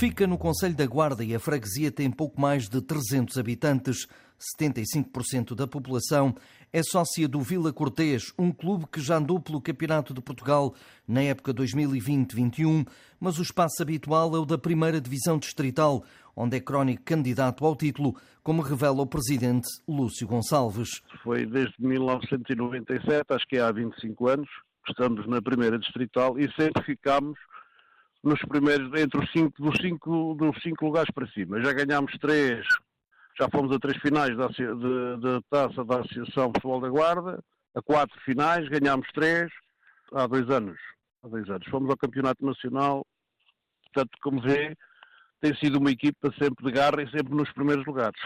Fica no Conselho da Guarda e a freguesia tem pouco mais de 300 habitantes. 75% da população é sócia do Vila Cortês, um clube que já andou pelo Campeonato de Portugal na época 2020-21, mas o espaço habitual é o da primeira divisão distrital, onde é crónico candidato ao título, como revela o presidente Lúcio Gonçalves. Foi desde 1997, acho que é há 25 anos, que estamos na primeira distrital e sempre ficámos nos primeiros, entre os cinco, dos, cinco, dos cinco lugares para cima. Já ganhámos três, já fomos a três finais da, de, de taça da Associação Futebol da Guarda, a quatro finais, ganhámos três há dois anos. Há dois anos. Fomos ao Campeonato Nacional, portanto, como vê, tem sido uma equipa sempre de garra e sempre nos primeiros lugares.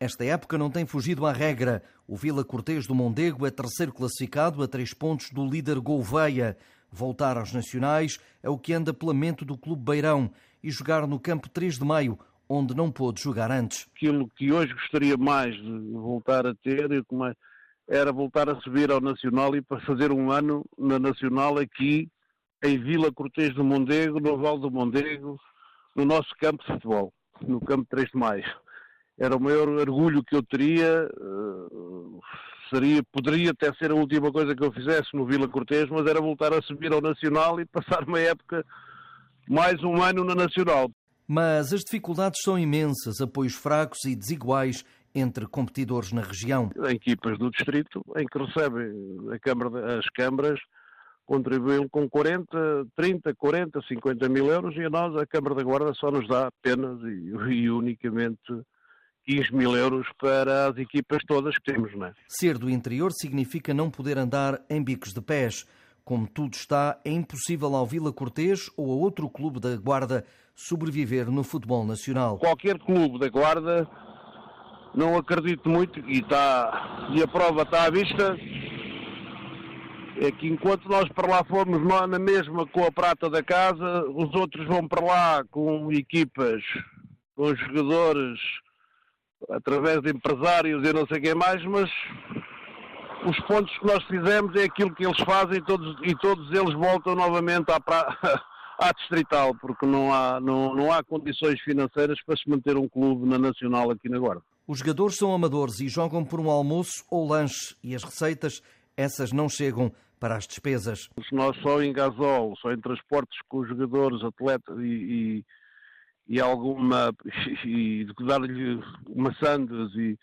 Esta época não tem fugido à regra. O Vila Cortês do Mondego é terceiro classificado a três pontos do líder Gouveia. Voltar aos nacionais é o que anda pela mente do Clube Beirão e jogar no campo 3 de maio, onde não pôde jogar antes. Aquilo que hoje gostaria mais de voltar a ter era voltar a subir ao Nacional e para fazer um ano na Nacional aqui em Vila Cortês do Mondego, no Val do Mondego, no nosso campo de futebol, no campo 3 de maio. Era o maior orgulho que eu teria, uh, seria, poderia até ser a última coisa que eu fizesse no Vila Cortês, mas era voltar a subir ao Nacional e passar uma época, mais um ano na Nacional. Mas as dificuldades são imensas, apoios fracos e desiguais entre competidores na região. Em equipas do distrito, em que recebem Câmara, as câmaras, contribuem com 40, 30, 40, 50 mil euros e a nós, a Câmara da Guarda, só nos dá apenas e, e unicamente 15 mil euros para as equipas todas que temos. Não é? Ser do interior significa não poder andar em bicos de pés. Como tudo está, é impossível ao Vila Cortês ou a outro clube da Guarda sobreviver no futebol nacional. Qualquer clube da Guarda, não acredito muito, e, está, e a prova está à vista, é que enquanto nós para lá formos na mesma com a prata da casa, os outros vão para lá com equipas, com jogadores através de empresários e não sei quem mais, mas os pontos que nós fizemos é aquilo que eles fazem todos, e todos eles voltam novamente à, pra... à distrital, porque não há, não, não há condições financeiras para se manter um clube na Nacional aqui na Guarda. Os jogadores são amadores e jogam por um almoço ou lanche e as receitas, essas não chegam para as despesas. Nós só em gasol, só em transportes com os jogadores, atletas e, e e alguma e dar-lhe maçãs e,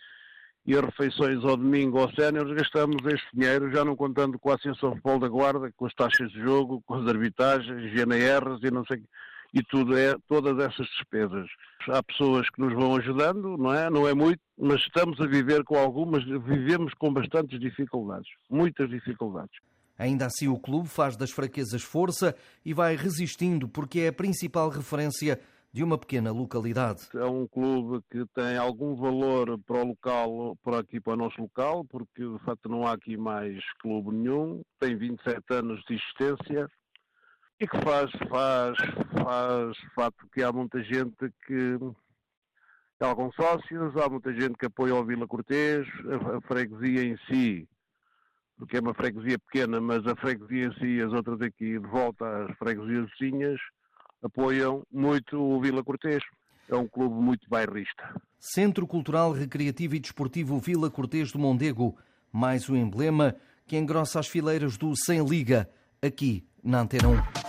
e refeições ao domingo aos séniores, gastamos este dinheiro, já não contando com a Associação Futebol da Guarda, com as taxas de jogo, com as arbitragens, GNRs e não sei e tudo é todas essas despesas. Há pessoas que nos vão ajudando, não é? Não é muito, mas estamos a viver com algumas, vivemos com bastantes dificuldades, muitas dificuldades. Ainda assim, o clube faz das fraquezas força e vai resistindo porque é a principal referência de uma pequena localidade. É um clube que tem algum valor para o local, para aqui para o nosso local, porque de facto não há aqui mais clube nenhum, tem 27 anos de existência. E que faz, faz, faz de facto que há muita gente que há alguns sócios, há muita gente que apoia o Vila Cortês, a, freguesia em si, porque é uma freguesia pequena, mas a freguesia em si, as outras aqui de volta às freguesias vizinhas, apoiam muito o Vila Cortês. É um clube muito bairrista. Centro Cultural, Recreativo e Desportivo Vila Cortês do Mondego. Mais um emblema que engrossa as fileiras do Sem Liga, aqui na Antena 1.